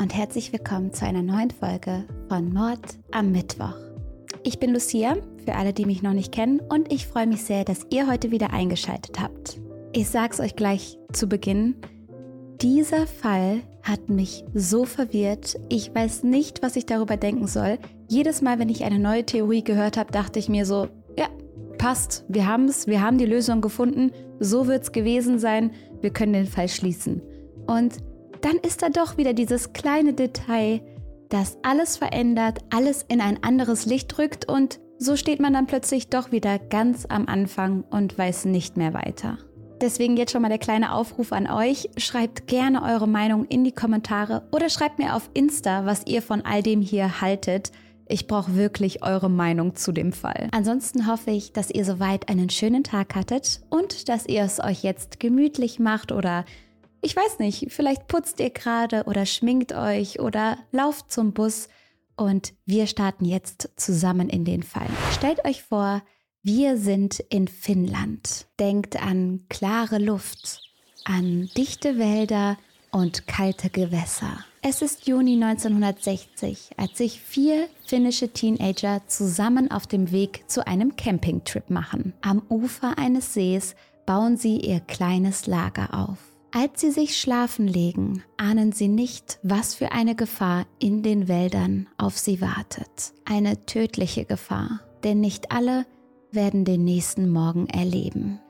und herzlich willkommen zu einer neuen Folge von Mord am Mittwoch. Ich bin Lucia, für alle, die mich noch nicht kennen, und ich freue mich sehr, dass ihr heute wieder eingeschaltet habt. Ich sag's euch gleich zu Beginn. Dieser Fall hat mich so verwirrt. Ich weiß nicht, was ich darüber denken soll. Jedes Mal, wenn ich eine neue Theorie gehört habe, dachte ich mir so, ja, passt, wir haben es, wir haben die Lösung gefunden, so wird's gewesen sein, wir können den Fall schließen. Und dann ist da doch wieder dieses kleine Detail, das alles verändert, alles in ein anderes Licht rückt und so steht man dann plötzlich doch wieder ganz am Anfang und weiß nicht mehr weiter. Deswegen jetzt schon mal der kleine Aufruf an euch. Schreibt gerne eure Meinung in die Kommentare oder schreibt mir auf Insta, was ihr von all dem hier haltet. Ich brauche wirklich eure Meinung zu dem Fall. Ansonsten hoffe ich, dass ihr soweit einen schönen Tag hattet und dass ihr es euch jetzt gemütlich macht oder ich weiß nicht, vielleicht putzt ihr gerade oder schminkt euch oder lauft zum Bus und wir starten jetzt zusammen in den Fall. Stellt euch vor, wir sind in Finnland. Denkt an klare Luft, an dichte Wälder und kalte Gewässer. Es ist Juni 1960, als sich vier finnische Teenager zusammen auf dem Weg zu einem Campingtrip machen. Am Ufer eines Sees bauen sie ihr kleines Lager auf. Als sie sich schlafen legen, ahnen sie nicht, was für eine Gefahr in den Wäldern auf sie wartet. Eine tödliche Gefahr, denn nicht alle werden den nächsten Morgen erleben.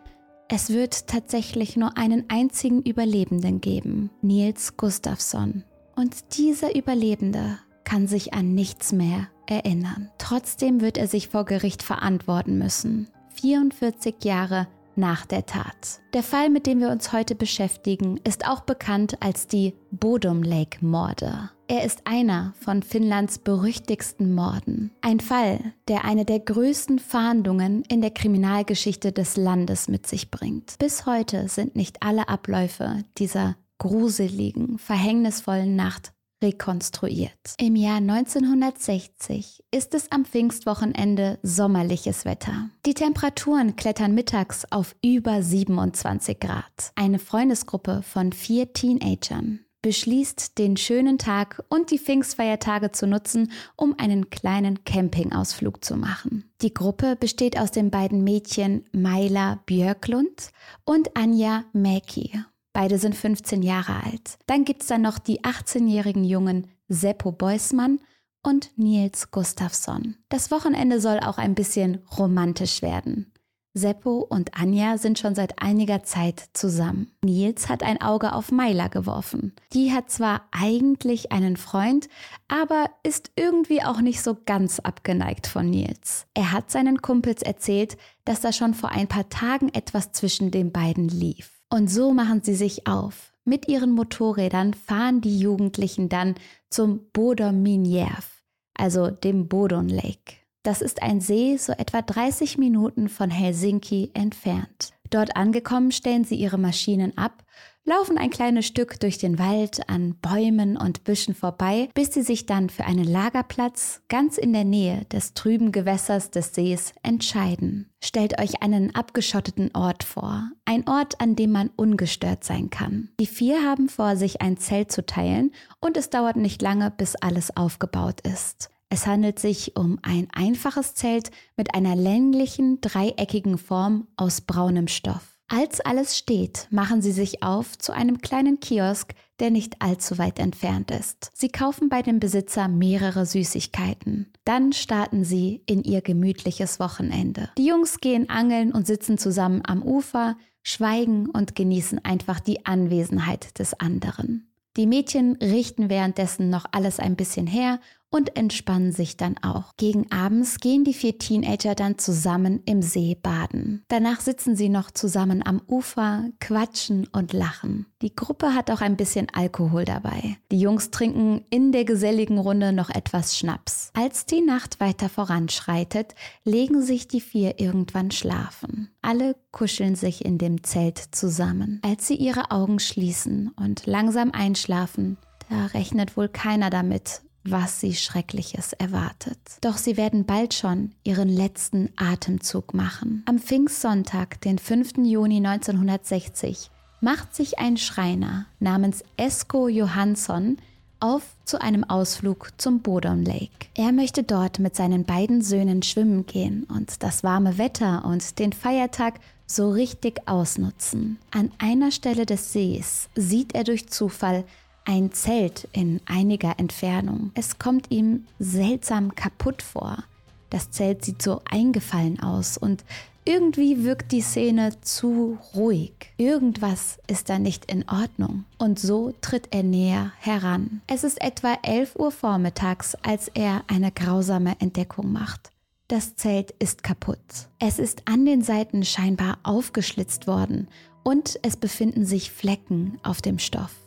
Es wird tatsächlich nur einen einzigen Überlebenden geben, Nils Gustafsson. Und dieser Überlebende kann sich an nichts mehr erinnern. Trotzdem wird er sich vor Gericht verantworten müssen. 44 Jahre nach der Tat. Der Fall, mit dem wir uns heute beschäftigen, ist auch bekannt als die Bodom Lake Morde. Er ist einer von Finnlands berüchtigsten Morden. Ein Fall, der eine der größten Fahndungen in der Kriminalgeschichte des Landes mit sich bringt. Bis heute sind nicht alle Abläufe dieser gruseligen, verhängnisvollen Nacht rekonstruiert. Im Jahr 1960 ist es am Pfingstwochenende sommerliches Wetter. Die Temperaturen klettern mittags auf über 27 Grad. Eine Freundesgruppe von vier Teenagern beschließt, den schönen Tag und die Pfingstfeiertage zu nutzen, um einen kleinen Campingausflug zu machen. Die Gruppe besteht aus den beiden Mädchen Maila Björklund und Anja Mäki Beide sind 15 Jahre alt. Dann gibt es dann noch die 18-jährigen Jungen Seppo Beusmann und Nils Gustafsson. Das Wochenende soll auch ein bisschen romantisch werden. Seppo und Anja sind schon seit einiger Zeit zusammen. Nils hat ein Auge auf Maila geworfen. Die hat zwar eigentlich einen Freund, aber ist irgendwie auch nicht so ganz abgeneigt von Nils. Er hat seinen Kumpels erzählt, dass da schon vor ein paar Tagen etwas zwischen den beiden lief. Und so machen sie sich auf. Mit ihren Motorrädern fahren die Jugendlichen dann zum Bodom Minjerv, also dem Bodon Lake. Das ist ein See so etwa 30 Minuten von Helsinki entfernt. Dort angekommen stellen sie ihre Maschinen ab laufen ein kleines Stück durch den Wald an Bäumen und Büschen vorbei, bis sie sich dann für einen Lagerplatz ganz in der Nähe des trüben Gewässers des Sees entscheiden. Stellt euch einen abgeschotteten Ort vor, ein Ort, an dem man ungestört sein kann. Die vier haben vor, sich ein Zelt zu teilen und es dauert nicht lange, bis alles aufgebaut ist. Es handelt sich um ein einfaches Zelt mit einer länglichen, dreieckigen Form aus braunem Stoff. Als alles steht, machen sie sich auf zu einem kleinen Kiosk, der nicht allzu weit entfernt ist. Sie kaufen bei dem Besitzer mehrere Süßigkeiten. Dann starten sie in ihr gemütliches Wochenende. Die Jungs gehen angeln und sitzen zusammen am Ufer, schweigen und genießen einfach die Anwesenheit des anderen. Die Mädchen richten währenddessen noch alles ein bisschen her und entspannen sich dann auch. Gegen abends gehen die vier Teenager dann zusammen im See baden. Danach sitzen sie noch zusammen am Ufer, quatschen und lachen. Die Gruppe hat auch ein bisschen Alkohol dabei. Die Jungs trinken in der geselligen Runde noch etwas Schnaps. Als die Nacht weiter voranschreitet, legen sich die vier irgendwann schlafen. Alle kuscheln sich in dem Zelt zusammen. Als sie ihre Augen schließen und langsam einschlafen, da rechnet wohl keiner damit, was sie Schreckliches erwartet. Doch sie werden bald schon ihren letzten Atemzug machen. Am Pfingstsonntag, den 5. Juni 1960, macht sich ein Schreiner namens Esko Johansson auf zu einem Ausflug zum Bodom Lake. Er möchte dort mit seinen beiden Söhnen schwimmen gehen und das warme Wetter und den Feiertag so richtig ausnutzen. An einer Stelle des Sees sieht er durch Zufall ein Zelt in einiger Entfernung. Es kommt ihm seltsam kaputt vor. Das Zelt sieht so eingefallen aus und irgendwie wirkt die Szene zu ruhig. Irgendwas ist da nicht in Ordnung. Und so tritt er näher heran. Es ist etwa 11 Uhr vormittags, als er eine grausame Entdeckung macht. Das Zelt ist kaputt. Es ist an den Seiten scheinbar aufgeschlitzt worden und es befinden sich Flecken auf dem Stoff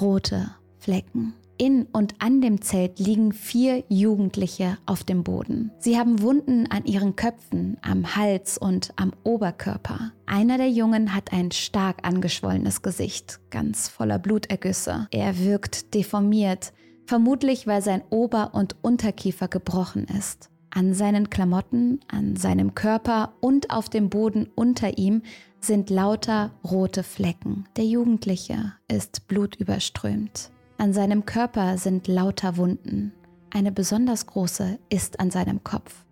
rote Flecken. In und an dem Zelt liegen vier Jugendliche auf dem Boden. Sie haben Wunden an ihren Köpfen, am Hals und am Oberkörper. Einer der Jungen hat ein stark angeschwollenes Gesicht, ganz voller Blutergüsse. Er wirkt deformiert, vermutlich weil sein Ober- und Unterkiefer gebrochen ist. An seinen Klamotten, an seinem Körper und auf dem Boden unter ihm sind lauter rote Flecken. Der Jugendliche ist blutüberströmt. An seinem Körper sind lauter Wunden. Eine besonders große ist an seinem Kopf.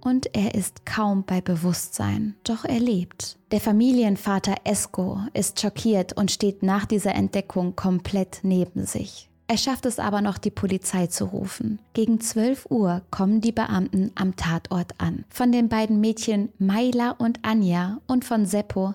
Und er ist kaum bei Bewusstsein, doch er lebt. Der Familienvater Esko ist schockiert und steht nach dieser Entdeckung komplett neben sich. Er schafft es aber noch, die Polizei zu rufen. Gegen 12 Uhr kommen die Beamten am Tatort an. Von den beiden Mädchen Maila und Anja und von Seppo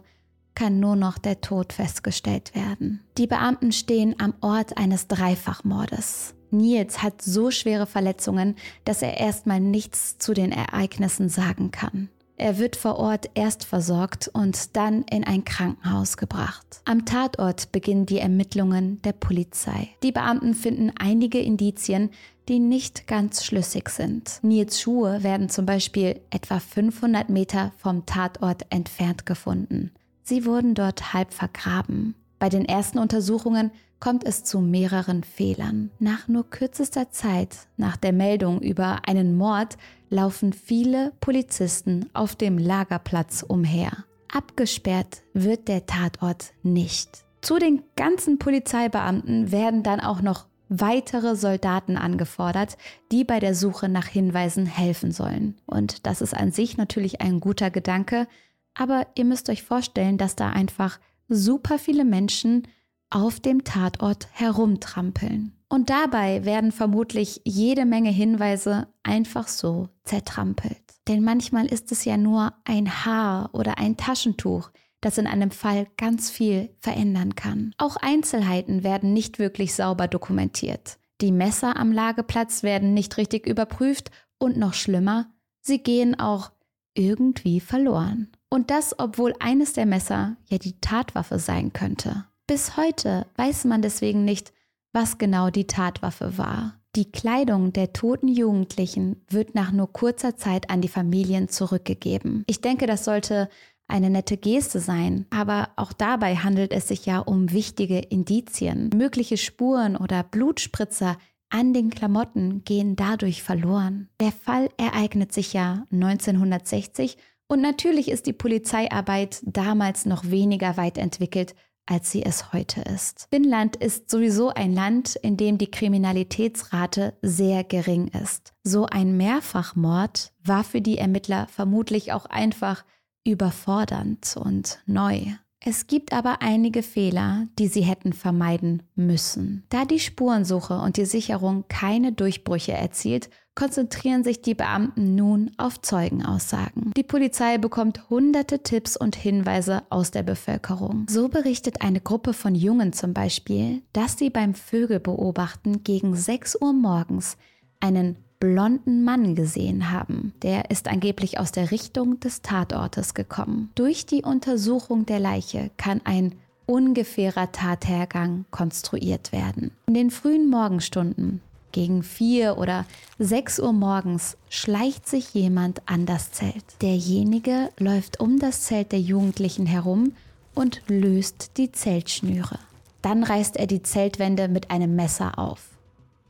kann nur noch der Tod festgestellt werden. Die Beamten stehen am Ort eines Dreifachmordes. Nils hat so schwere Verletzungen, dass er erstmal nichts zu den Ereignissen sagen kann. Er wird vor Ort erst versorgt und dann in ein Krankenhaus gebracht. Am Tatort beginnen die Ermittlungen der Polizei. Die Beamten finden einige Indizien, die nicht ganz schlüssig sind. Nils Schuhe werden zum Beispiel etwa 500 Meter vom Tatort entfernt gefunden. Sie wurden dort halb vergraben. Bei den ersten Untersuchungen kommt es zu mehreren Fehlern. Nach nur kürzester Zeit nach der Meldung über einen Mord laufen viele Polizisten auf dem Lagerplatz umher. Abgesperrt wird der Tatort nicht. Zu den ganzen Polizeibeamten werden dann auch noch weitere Soldaten angefordert, die bei der Suche nach Hinweisen helfen sollen. Und das ist an sich natürlich ein guter Gedanke, aber ihr müsst euch vorstellen, dass da einfach super viele Menschen auf dem Tatort herumtrampeln. Und dabei werden vermutlich jede Menge Hinweise einfach so zertrampelt. Denn manchmal ist es ja nur ein Haar oder ein Taschentuch, das in einem Fall ganz viel verändern kann. Auch Einzelheiten werden nicht wirklich sauber dokumentiert. Die Messer am Lageplatz werden nicht richtig überprüft und noch schlimmer, sie gehen auch irgendwie verloren. Und das, obwohl eines der Messer ja die Tatwaffe sein könnte. Bis heute weiß man deswegen nicht, was genau die Tatwaffe war. Die Kleidung der toten Jugendlichen wird nach nur kurzer Zeit an die Familien zurückgegeben. Ich denke, das sollte eine nette Geste sein, aber auch dabei handelt es sich ja um wichtige Indizien. Mögliche Spuren oder Blutspritzer an den Klamotten gehen dadurch verloren. Der Fall ereignet sich ja 1960 und natürlich ist die Polizeiarbeit damals noch weniger weit entwickelt als sie es heute ist. Finnland ist sowieso ein Land, in dem die Kriminalitätsrate sehr gering ist. So ein Mehrfachmord war für die Ermittler vermutlich auch einfach überfordernd und neu. Es gibt aber einige Fehler, die sie hätten vermeiden müssen. Da die Spurensuche und die Sicherung keine Durchbrüche erzielt, konzentrieren sich die Beamten nun auf Zeugenaussagen. Die Polizei bekommt hunderte Tipps und Hinweise aus der Bevölkerung. So berichtet eine Gruppe von Jungen zum Beispiel, dass sie beim Vögelbeobachten gegen 6 Uhr morgens einen blonden Mann gesehen haben. Der ist angeblich aus der Richtung des Tatortes gekommen. Durch die Untersuchung der Leiche kann ein ungefährer Tathergang konstruiert werden. In den frühen Morgenstunden, gegen vier oder sechs Uhr morgens, schleicht sich jemand an das Zelt. Derjenige läuft um das Zelt der Jugendlichen herum und löst die Zeltschnüre. Dann reißt er die Zeltwände mit einem Messer auf.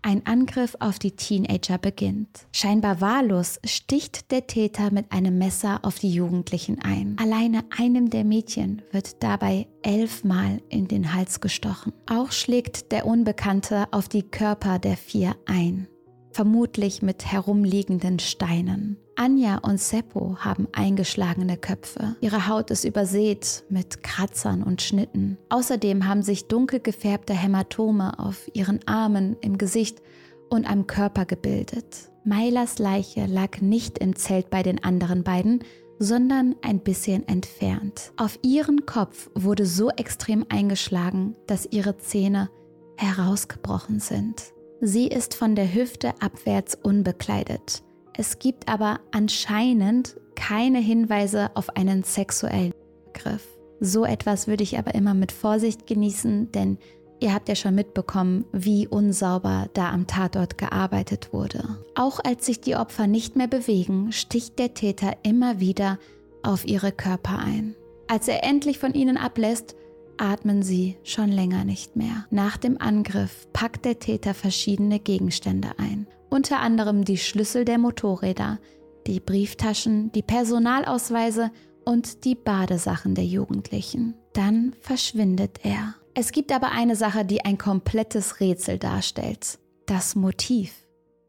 Ein Angriff auf die Teenager beginnt. Scheinbar wahllos sticht der Täter mit einem Messer auf die Jugendlichen ein. Alleine einem der Mädchen wird dabei elfmal in den Hals gestochen. Auch schlägt der Unbekannte auf die Körper der vier ein vermutlich mit herumliegenden Steinen. Anja und Seppo haben eingeschlagene Köpfe. Ihre Haut ist übersät mit Kratzern und Schnitten. Außerdem haben sich dunkel gefärbte Hämatome auf ihren Armen, im Gesicht und am Körper gebildet. Mailas Leiche lag nicht im Zelt bei den anderen beiden, sondern ein bisschen entfernt. Auf ihren Kopf wurde so extrem eingeschlagen, dass ihre Zähne herausgebrochen sind. Sie ist von der Hüfte abwärts unbekleidet. Es gibt aber anscheinend keine Hinweise auf einen sexuellen Griff. So etwas würde ich aber immer mit Vorsicht genießen, denn ihr habt ja schon mitbekommen, wie unsauber da am Tatort gearbeitet wurde. Auch als sich die Opfer nicht mehr bewegen, sticht der Täter immer wieder auf ihre Körper ein. Als er endlich von ihnen ablässt, atmen sie schon länger nicht mehr. Nach dem Angriff packt der Täter verschiedene Gegenstände ein, unter anderem die Schlüssel der Motorräder, die Brieftaschen, die Personalausweise und die Badesachen der Jugendlichen. Dann verschwindet er. Es gibt aber eine Sache, die ein komplettes Rätsel darstellt. Das Motiv.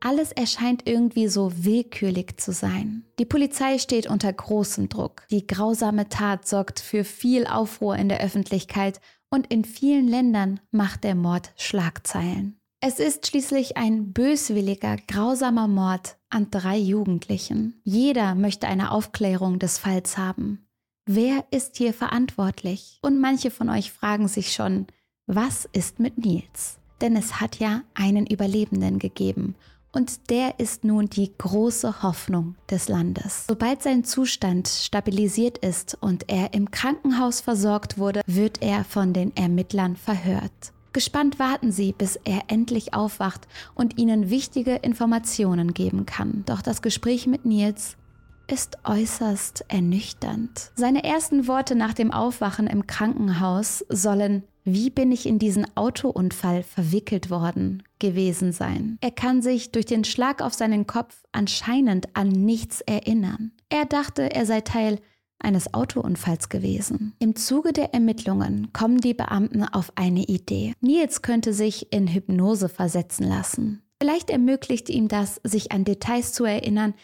Alles erscheint irgendwie so willkürlich zu sein. Die Polizei steht unter großem Druck. Die grausame Tat sorgt für viel Aufruhr in der Öffentlichkeit und in vielen Ländern macht der Mord Schlagzeilen. Es ist schließlich ein böswilliger, grausamer Mord an drei Jugendlichen. Jeder möchte eine Aufklärung des Falls haben. Wer ist hier verantwortlich? Und manche von euch fragen sich schon, was ist mit Nils? Denn es hat ja einen Überlebenden gegeben und der ist nun die große Hoffnung des Landes. Sobald sein Zustand stabilisiert ist und er im Krankenhaus versorgt wurde, wird er von den Ermittlern verhört. Gespannt warten sie, bis er endlich aufwacht und ihnen wichtige Informationen geben kann. Doch das Gespräch mit Nils ist äußerst ernüchternd. Seine ersten Worte nach dem Aufwachen im Krankenhaus sollen wie bin ich in diesen Autounfall verwickelt worden gewesen sein. Er kann sich durch den Schlag auf seinen Kopf anscheinend an nichts erinnern. Er dachte, er sei Teil eines Autounfalls gewesen. Im Zuge der Ermittlungen kommen die Beamten auf eine Idee. Nils könnte sich in Hypnose versetzen lassen. Vielleicht ermöglicht ihm das, sich an Details zu erinnern,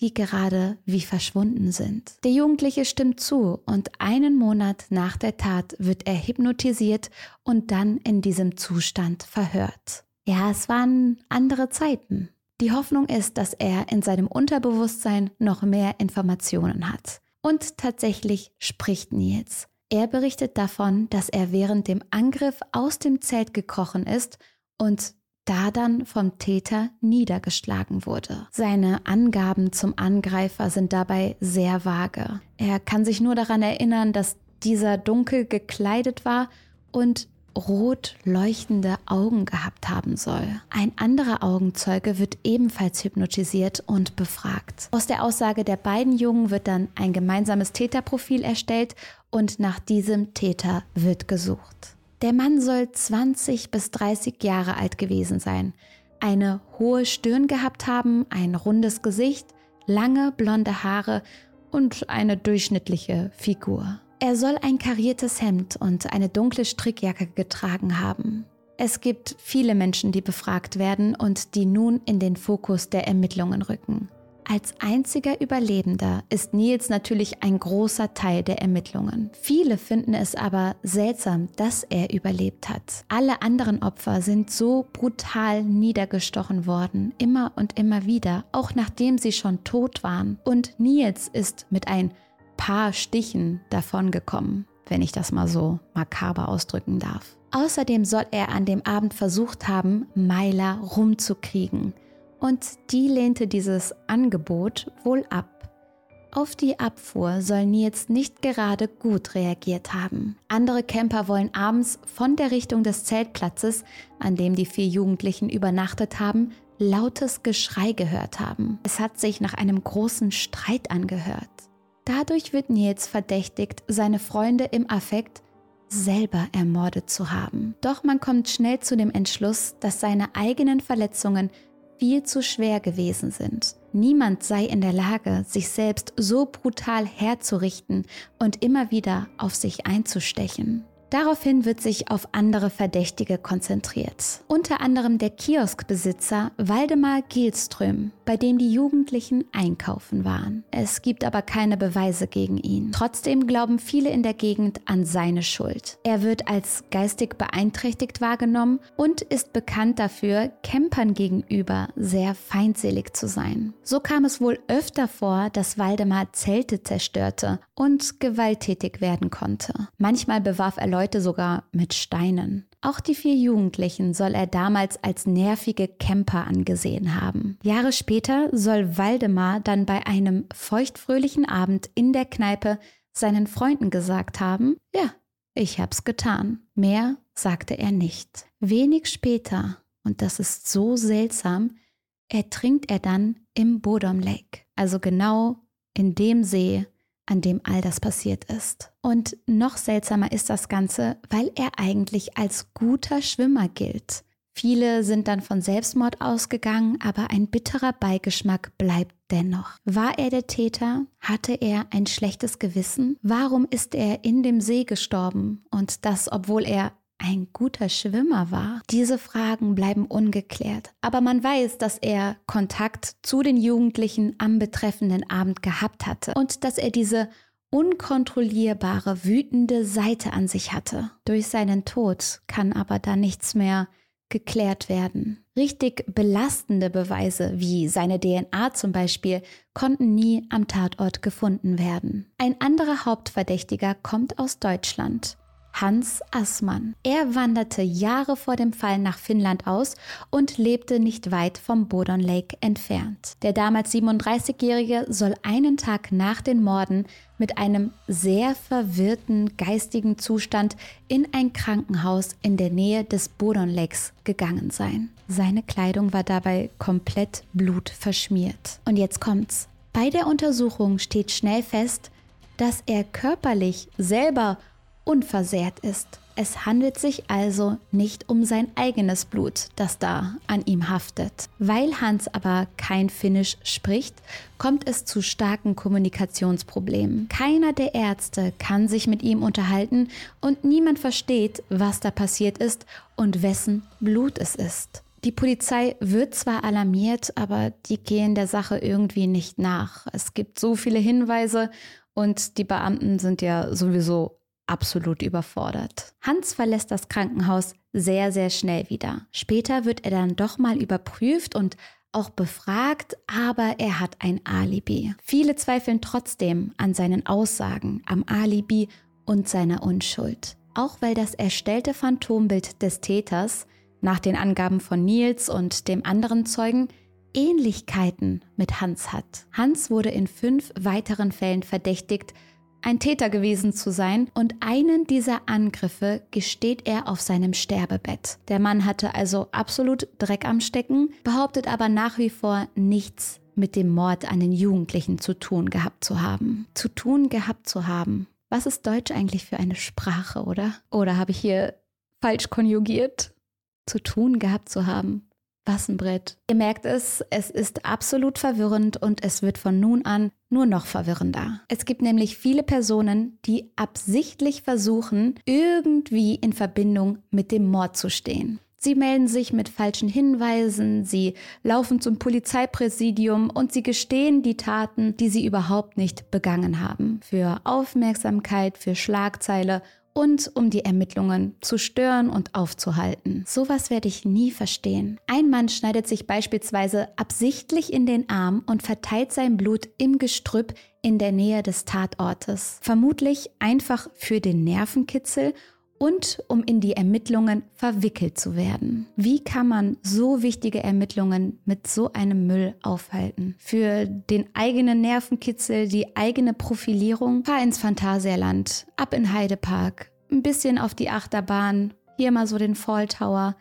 die gerade wie verschwunden sind. Der Jugendliche stimmt zu und einen Monat nach der Tat wird er hypnotisiert und dann in diesem Zustand verhört. Ja, es waren andere Zeiten. Die Hoffnung ist, dass er in seinem Unterbewusstsein noch mehr Informationen hat. Und tatsächlich spricht Nils. Er berichtet davon, dass er während dem Angriff aus dem Zelt gekrochen ist und da dann vom Täter niedergeschlagen wurde. Seine Angaben zum Angreifer sind dabei sehr vage. Er kann sich nur daran erinnern, dass dieser dunkel gekleidet war und rot leuchtende Augen gehabt haben soll. Ein anderer Augenzeuge wird ebenfalls hypnotisiert und befragt. Aus der Aussage der beiden Jungen wird dann ein gemeinsames Täterprofil erstellt und nach diesem Täter wird gesucht. Der Mann soll 20 bis 30 Jahre alt gewesen sein, eine hohe Stirn gehabt haben, ein rundes Gesicht, lange blonde Haare und eine durchschnittliche Figur. Er soll ein kariertes Hemd und eine dunkle Strickjacke getragen haben. Es gibt viele Menschen, die befragt werden und die nun in den Fokus der Ermittlungen rücken. Als einziger Überlebender ist Nils natürlich ein großer Teil der Ermittlungen. Viele finden es aber seltsam, dass er überlebt hat. Alle anderen Opfer sind so brutal niedergestochen worden, immer und immer wieder, auch nachdem sie schon tot waren. Und Nils ist mit ein paar Stichen davongekommen, wenn ich das mal so makaber ausdrücken darf. Außerdem soll er an dem Abend versucht haben, Myla rumzukriegen und die lehnte dieses Angebot wohl ab. Auf die Abfuhr soll Nils nicht gerade gut reagiert haben. Andere Camper wollen abends von der Richtung des Zeltplatzes, an dem die vier Jugendlichen übernachtet haben, lautes Geschrei gehört haben. Es hat sich nach einem großen Streit angehört. Dadurch wird Nils verdächtigt, seine Freunde im Affekt selber ermordet zu haben. Doch man kommt schnell zu dem Entschluss, dass seine eigenen Verletzungen viel zu schwer gewesen sind. Niemand sei in der Lage, sich selbst so brutal herzurichten und immer wieder auf sich einzustechen. Daraufhin wird sich auf andere Verdächtige konzentriert. Unter anderem der Kioskbesitzer Waldemar Gielström, bei dem die Jugendlichen einkaufen waren. Es gibt aber keine Beweise gegen ihn. Trotzdem glauben viele in der Gegend an seine Schuld. Er wird als geistig beeinträchtigt wahrgenommen und ist bekannt dafür, Campern gegenüber sehr feindselig zu sein. So kam es wohl öfter vor, dass Waldemar Zelte zerstörte und gewalttätig werden konnte. Manchmal bewarf er Leute sogar mit Steinen. Auch die vier Jugendlichen soll er damals als nervige Camper angesehen haben. Jahre später soll Waldemar dann bei einem feuchtfröhlichen Abend in der Kneipe seinen Freunden gesagt haben, ja, ich hab's getan. Mehr sagte er nicht. Wenig später, und das ist so seltsam, ertrinkt er dann im Bodom Lake, also genau in dem See, an dem all das passiert ist. Und noch seltsamer ist das Ganze, weil er eigentlich als guter Schwimmer gilt. Viele sind dann von Selbstmord ausgegangen, aber ein bitterer Beigeschmack bleibt dennoch. War er der Täter? Hatte er ein schlechtes Gewissen? Warum ist er in dem See gestorben? Und das, obwohl er ein guter Schwimmer war? Diese Fragen bleiben ungeklärt. Aber man weiß, dass er Kontakt zu den Jugendlichen am betreffenden Abend gehabt hatte und dass er diese unkontrollierbare, wütende Seite an sich hatte. Durch seinen Tod kann aber da nichts mehr geklärt werden. Richtig belastende Beweise wie seine DNA zum Beispiel konnten nie am Tatort gefunden werden. Ein anderer Hauptverdächtiger kommt aus Deutschland. Hans Assmann. Er wanderte Jahre vor dem Fall nach Finnland aus und lebte nicht weit vom Bodon Lake entfernt. Der damals 37-Jährige soll einen Tag nach den Morden mit einem sehr verwirrten geistigen Zustand in ein Krankenhaus in der Nähe des Bodon Lakes gegangen sein. Seine Kleidung war dabei komplett blutverschmiert. Und jetzt kommt's. Bei der Untersuchung steht schnell fest, dass er körperlich selber unversehrt ist. Es handelt sich also nicht um sein eigenes Blut, das da an ihm haftet. Weil Hans aber kein Finnisch spricht, kommt es zu starken Kommunikationsproblemen. Keiner der Ärzte kann sich mit ihm unterhalten und niemand versteht, was da passiert ist und wessen Blut es ist. Die Polizei wird zwar alarmiert, aber die gehen der Sache irgendwie nicht nach. Es gibt so viele Hinweise und die Beamten sind ja sowieso absolut überfordert. Hans verlässt das Krankenhaus sehr, sehr schnell wieder. Später wird er dann doch mal überprüft und auch befragt, aber er hat ein Alibi. Viele zweifeln trotzdem an seinen Aussagen, am Alibi und seiner Unschuld. Auch weil das erstellte Phantombild des Täters nach den Angaben von Nils und dem anderen Zeugen Ähnlichkeiten mit Hans hat. Hans wurde in fünf weiteren Fällen verdächtigt, ein Täter gewesen zu sein und einen dieser Angriffe gesteht er auf seinem Sterbebett. Der Mann hatte also absolut Dreck am Stecken, behauptet aber nach wie vor nichts mit dem Mord an den Jugendlichen zu tun gehabt zu haben. Zu tun gehabt zu haben. Was ist Deutsch eigentlich für eine Sprache, oder? Oder habe ich hier falsch konjugiert? Zu tun gehabt zu haben. Was ein Brett. Ihr merkt es, es ist absolut verwirrend und es wird von nun an nur noch verwirrender. Es gibt nämlich viele Personen, die absichtlich versuchen, irgendwie in Verbindung mit dem Mord zu stehen. Sie melden sich mit falschen Hinweisen, sie laufen zum Polizeipräsidium und sie gestehen die Taten, die sie überhaupt nicht begangen haben. Für Aufmerksamkeit, für Schlagzeile und um die Ermittlungen zu stören und aufzuhalten. Sowas werde ich nie verstehen. Ein Mann schneidet sich beispielsweise absichtlich in den Arm und verteilt sein Blut im Gestrüpp in der Nähe des Tatortes. Vermutlich einfach für den Nervenkitzel und um in die Ermittlungen verwickelt zu werden. Wie kann man so wichtige Ermittlungen mit so einem Müll aufhalten? Für den eigenen Nervenkitzel, die eigene Profilierung, fahr ins Phantasialand, ab in Heidepark, ein bisschen auf die Achterbahn, hier mal so den Fall Tower,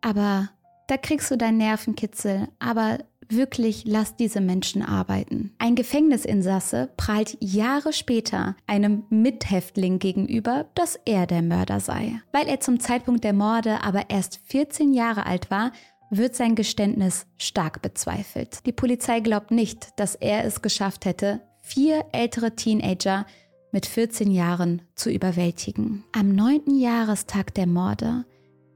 aber da kriegst du deinen Nervenkitzel, aber wirklich lass diese Menschen arbeiten. Ein Gefängnisinsasse prahlt Jahre später einem Mithäftling gegenüber, dass er der Mörder sei. Weil er zum Zeitpunkt der Morde aber erst 14 Jahre alt war, wird sein Geständnis stark bezweifelt. Die Polizei glaubt nicht, dass er es geschafft hätte, vier ältere Teenager mit 14 Jahren zu überwältigen. Am neunten Jahrestag der Morde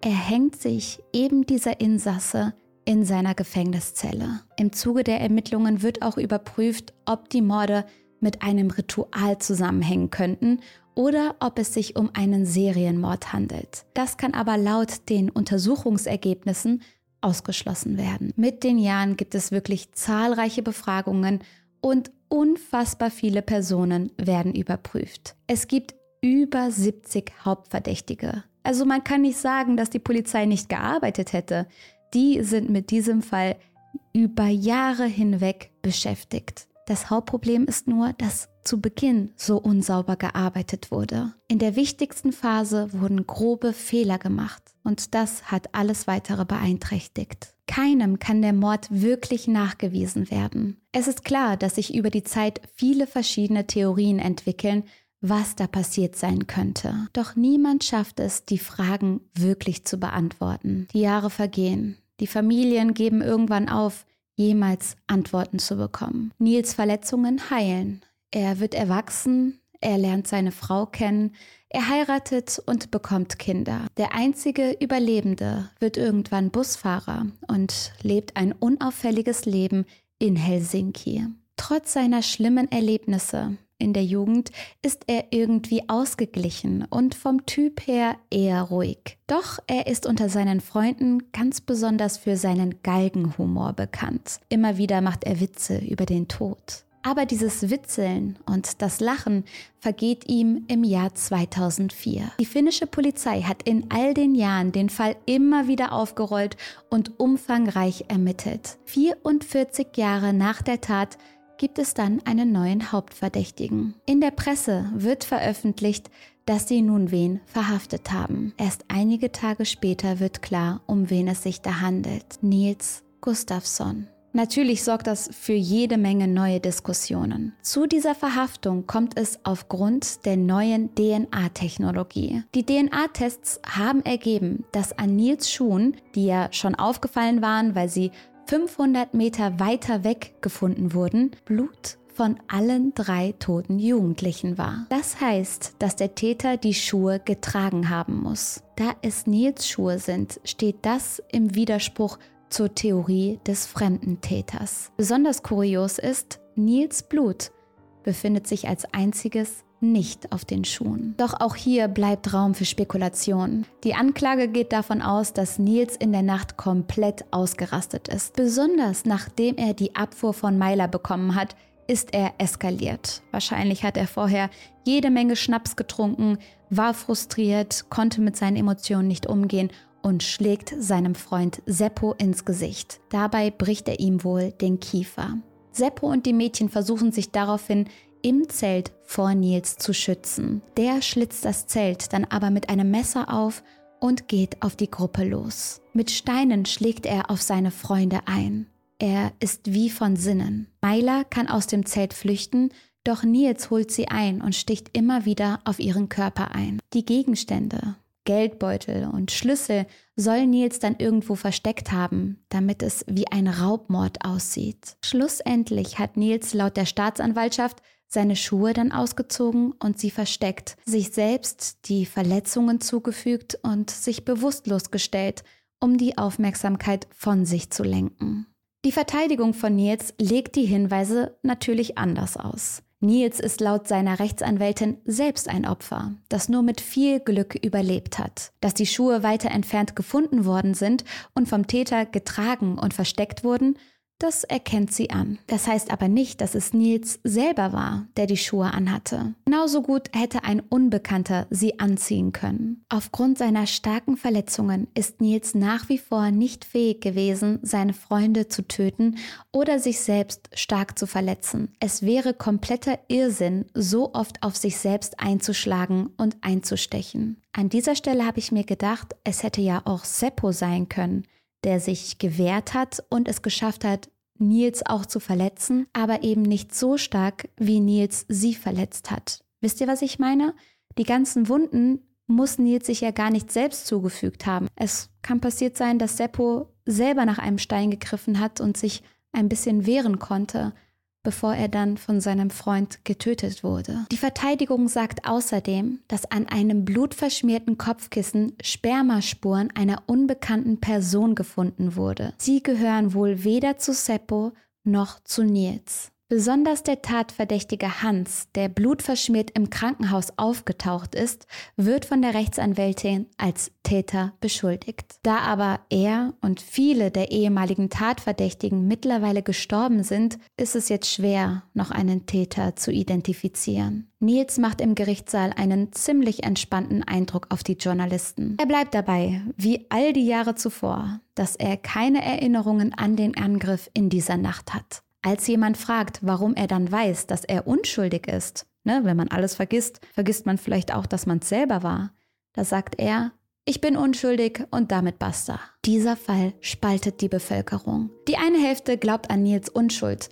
erhängt sich eben dieser Insasse in seiner Gefängniszelle. Im Zuge der Ermittlungen wird auch überprüft, ob die Morde mit einem Ritual zusammenhängen könnten oder ob es sich um einen Serienmord handelt. Das kann aber laut den Untersuchungsergebnissen ausgeschlossen werden. Mit den Jahren gibt es wirklich zahlreiche Befragungen und unfassbar viele Personen werden überprüft. Es gibt über 70 Hauptverdächtige. Also man kann nicht sagen, dass die Polizei nicht gearbeitet hätte die sind mit diesem Fall über Jahre hinweg beschäftigt. Das Hauptproblem ist nur, dass zu Beginn so unsauber gearbeitet wurde. In der wichtigsten Phase wurden grobe Fehler gemacht und das hat alles weitere beeinträchtigt. Keinem kann der Mord wirklich nachgewiesen werden. Es ist klar, dass sich über die Zeit viele verschiedene Theorien entwickeln, was da passiert sein könnte. Doch niemand schafft es, die Fragen wirklich zu beantworten. Die Jahre vergehen. Die Familien geben irgendwann auf, jemals Antworten zu bekommen. Nils Verletzungen heilen. Er wird erwachsen, er lernt seine Frau kennen, er heiratet und bekommt Kinder. Der einzige Überlebende wird irgendwann Busfahrer und lebt ein unauffälliges Leben in Helsinki. Trotz seiner schlimmen Erlebnisse in der Jugend ist er irgendwie ausgeglichen und vom Typ her eher ruhig. Doch er ist unter seinen Freunden ganz besonders für seinen Galgenhumor bekannt. Immer wieder macht er Witze über den Tod. Aber dieses Witzeln und das Lachen vergeht ihm im Jahr 2004. Die finnische Polizei hat in all den Jahren den Fall immer wieder aufgerollt und umfangreich ermittelt. 44 Jahre nach der Tat gibt es dann einen neuen Hauptverdächtigen. In der Presse wird veröffentlicht, dass sie nun wen verhaftet haben. Erst einige Tage später wird klar, um wen es sich da handelt. Nils Gustafsson. Natürlich sorgt das für jede Menge neue Diskussionen. Zu dieser Verhaftung kommt es aufgrund der neuen DNA-Technologie. Die DNA-Tests haben ergeben, dass an Nils Schuhen, die ja schon aufgefallen waren, weil sie 500 Meter weiter weg gefunden wurden, Blut von allen drei toten Jugendlichen war. Das heißt, dass der Täter die Schuhe getragen haben muss. Da es Nils Schuhe sind, steht das im Widerspruch zur Theorie des fremden Täters. Besonders kurios ist, Nils Blut befindet sich als einziges nicht auf den Schuhen. Doch auch hier bleibt Raum für Spekulation. Die Anklage geht davon aus, dass Nils in der Nacht komplett ausgerastet ist. Besonders nachdem er die Abfuhr von Meiler bekommen hat, ist er eskaliert. Wahrscheinlich hat er vorher jede Menge Schnaps getrunken, war frustriert, konnte mit seinen Emotionen nicht umgehen und schlägt seinem Freund Seppo ins Gesicht. Dabei bricht er ihm wohl den Kiefer. Seppo und die Mädchen versuchen sich daraufhin im Zelt vor Nils zu schützen. Der schlitzt das Zelt dann aber mit einem Messer auf und geht auf die Gruppe los. Mit Steinen schlägt er auf seine Freunde ein. Er ist wie von Sinnen. Myla kann aus dem Zelt flüchten, doch Nils holt sie ein und sticht immer wieder auf ihren Körper ein. Die Gegenstände, Geldbeutel und Schlüssel soll Nils dann irgendwo versteckt haben, damit es wie ein Raubmord aussieht. Schlussendlich hat Nils laut der Staatsanwaltschaft seine Schuhe dann ausgezogen und sie versteckt, sich selbst die Verletzungen zugefügt und sich bewusstlos gestellt, um die Aufmerksamkeit von sich zu lenken. Die Verteidigung von Nils legt die Hinweise natürlich anders aus. Nils ist laut seiner Rechtsanwältin selbst ein Opfer, das nur mit viel Glück überlebt hat. Dass die Schuhe weiter entfernt gefunden worden sind und vom Täter getragen und versteckt wurden, Das erkennt sie an. Das heißt aber nicht, dass es Nils selber war, der die Schuhe anhatte. Genauso gut hätte ein Unbekannter sie anziehen können. Aufgrund seiner starken Verletzungen ist Nils nach wie vor nicht fähig gewesen, seine Freunde zu töten oder sich selbst stark zu verletzen. Es wäre kompletter Irrsinn, so oft auf sich selbst einzuschlagen und einzustechen. An dieser Stelle habe ich mir gedacht, es hätte ja auch Seppo sein können der sich gewehrt hat und es geschafft hat, Nils auch zu verletzen, aber eben nicht so stark, wie Nils sie verletzt hat. Wisst ihr, was ich meine? Die ganzen Wunden muss Nils sich ja gar nicht selbst zugefügt haben. Es kann passiert sein, dass Seppo selber nach einem Stein gegriffen hat und sich ein bisschen wehren konnte bevor er dann von seinem Freund getötet wurde. Die Verteidigung sagt außerdem, dass an einem blutverschmierten Kopfkissen Spermaspuren einer unbekannten Person gefunden wurde. Sie gehören wohl weder zu Seppo noch zu Nils. Besonders der Tatverdächtige Hans, der blutverschmiert im Krankenhaus aufgetaucht ist, wird von der Rechtsanwältin als Täter beschuldigt. Da aber er und viele der ehemaligen Tatverdächtigen mittlerweile gestorben sind, ist es jetzt schwer, noch einen Täter zu identifizieren. Nils macht im Gerichtssaal einen ziemlich entspannten Eindruck auf die Journalisten. Er bleibt dabei, wie all die Jahre zuvor, dass er keine Erinnerungen an den Angriff in dieser Nacht hat. Als jemand fragt, warum er dann weiß, dass er unschuldig ist, ne, wenn man alles vergisst, vergisst man vielleicht auch, dass man es selber war, da sagt er, ich bin unschuldig und damit basta. Dieser Fall spaltet die Bevölkerung. Die eine Hälfte glaubt an Nils Unschuld,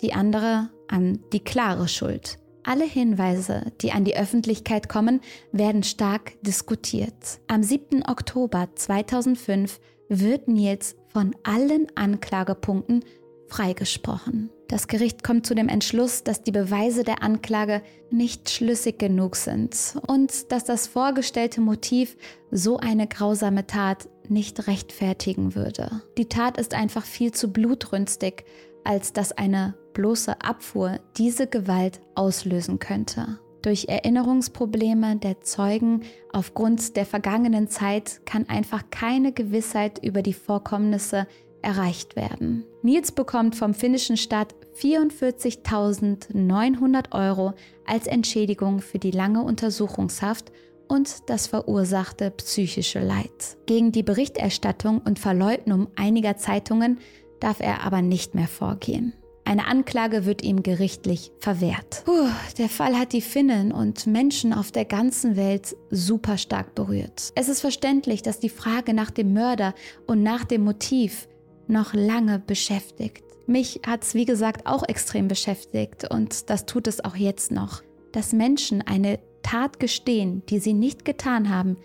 die andere an die klare Schuld. Alle Hinweise, die an die Öffentlichkeit kommen, werden stark diskutiert. Am 7. Oktober 2005 wird Nils von allen Anklagepunkten freigesprochen. Das Gericht kommt zu dem Entschluss, dass die Beweise der Anklage nicht schlüssig genug sind und dass das vorgestellte Motiv so eine grausame Tat nicht rechtfertigen würde. Die Tat ist einfach viel zu blutrünstig, als dass eine bloße Abfuhr diese Gewalt auslösen könnte. Durch Erinnerungsprobleme der Zeugen aufgrund der vergangenen Zeit kann einfach keine Gewissheit über die Vorkommnisse erreicht werden. Nils bekommt vom finnischen Staat 44.900 Euro als Entschädigung für die lange Untersuchungshaft und das verursachte psychische Leid. Gegen die Berichterstattung und Verleugnung einiger Zeitungen darf er aber nicht mehr vorgehen. Eine Anklage wird ihm gerichtlich verwehrt. Puh, der Fall hat die Finnen und Menschen auf der ganzen Welt super stark berührt. Es ist verständlich, dass die Frage nach dem Mörder und nach dem Motiv noch lange beschäftigt. Mich hat es, wie gesagt, auch extrem beschäftigt und das tut es auch jetzt noch. Dass Menschen eine Tat gestehen, die sie nicht getan haben,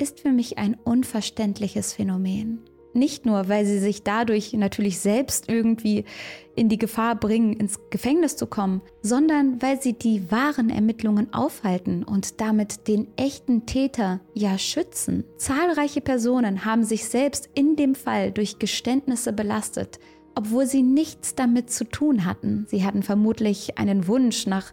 ist für mich ein unverständliches Phänomen. Nicht nur, weil sie sich dadurch natürlich selbst irgendwie in die Gefahr bringen, ins Gefängnis zu kommen, sondern weil sie die wahren Ermittlungen aufhalten und damit den echten Täter ja schützen. Zahlreiche Personen haben sich selbst in dem Fall durch Geständnisse belastet, obwohl sie nichts damit zu tun hatten. Sie hatten vermutlich einen Wunsch nach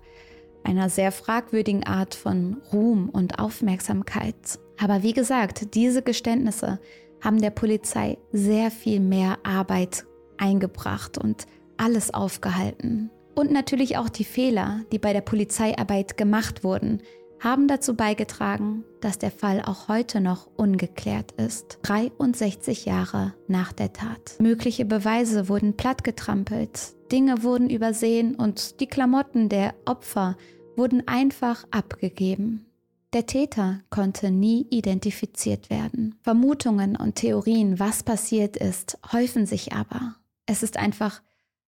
einer sehr fragwürdigen Art von Ruhm und Aufmerksamkeit. Aber wie gesagt, diese Geständnisse haben der Polizei sehr viel mehr Arbeit eingebracht und alles aufgehalten. Und natürlich auch die Fehler, die bei der Polizeiarbeit gemacht wurden, haben dazu beigetragen, dass der Fall auch heute noch ungeklärt ist, 63 Jahre nach der Tat. Mögliche Beweise wurden plattgetrampelt, Dinge wurden übersehen und die Klamotten der Opfer wurden einfach abgegeben. Der Täter konnte nie identifiziert werden. Vermutungen und Theorien, was passiert ist, häufen sich aber. Es ist einfach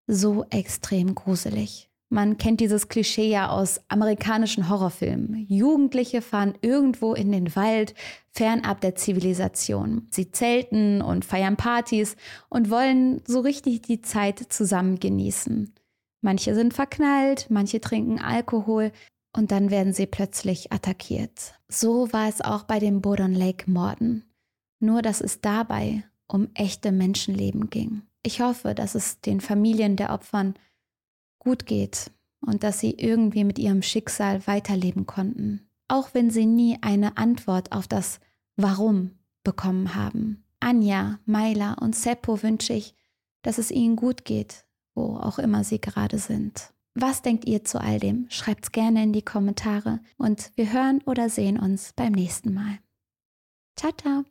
so extrem gruselig. Man kennt dieses Klischee ja aus amerikanischen Horrorfilmen. Jugendliche fahren irgendwo in den Wald, fernab der Zivilisation. Sie zelten und feiern Partys und wollen so richtig die Zeit zusammen genießen. Manche sind verknallt, manche trinken Alkohol, und dann werden sie plötzlich attackiert. So war es auch bei den Bodon Lake Morden. Nur dass es dabei um echte Menschenleben ging. Ich hoffe, dass es den Familien der Opfern gut geht und dass sie irgendwie mit ihrem Schicksal weiterleben konnten, auch wenn sie nie eine Antwort auf das Warum bekommen haben. Anja, Maila und Seppo wünsche ich, dass es ihnen gut geht, wo auch immer sie gerade sind. Was denkt ihr zu all dem? Schreibt's gerne in die Kommentare und wir hören oder sehen uns beim nächsten Mal. Ciao, ciao.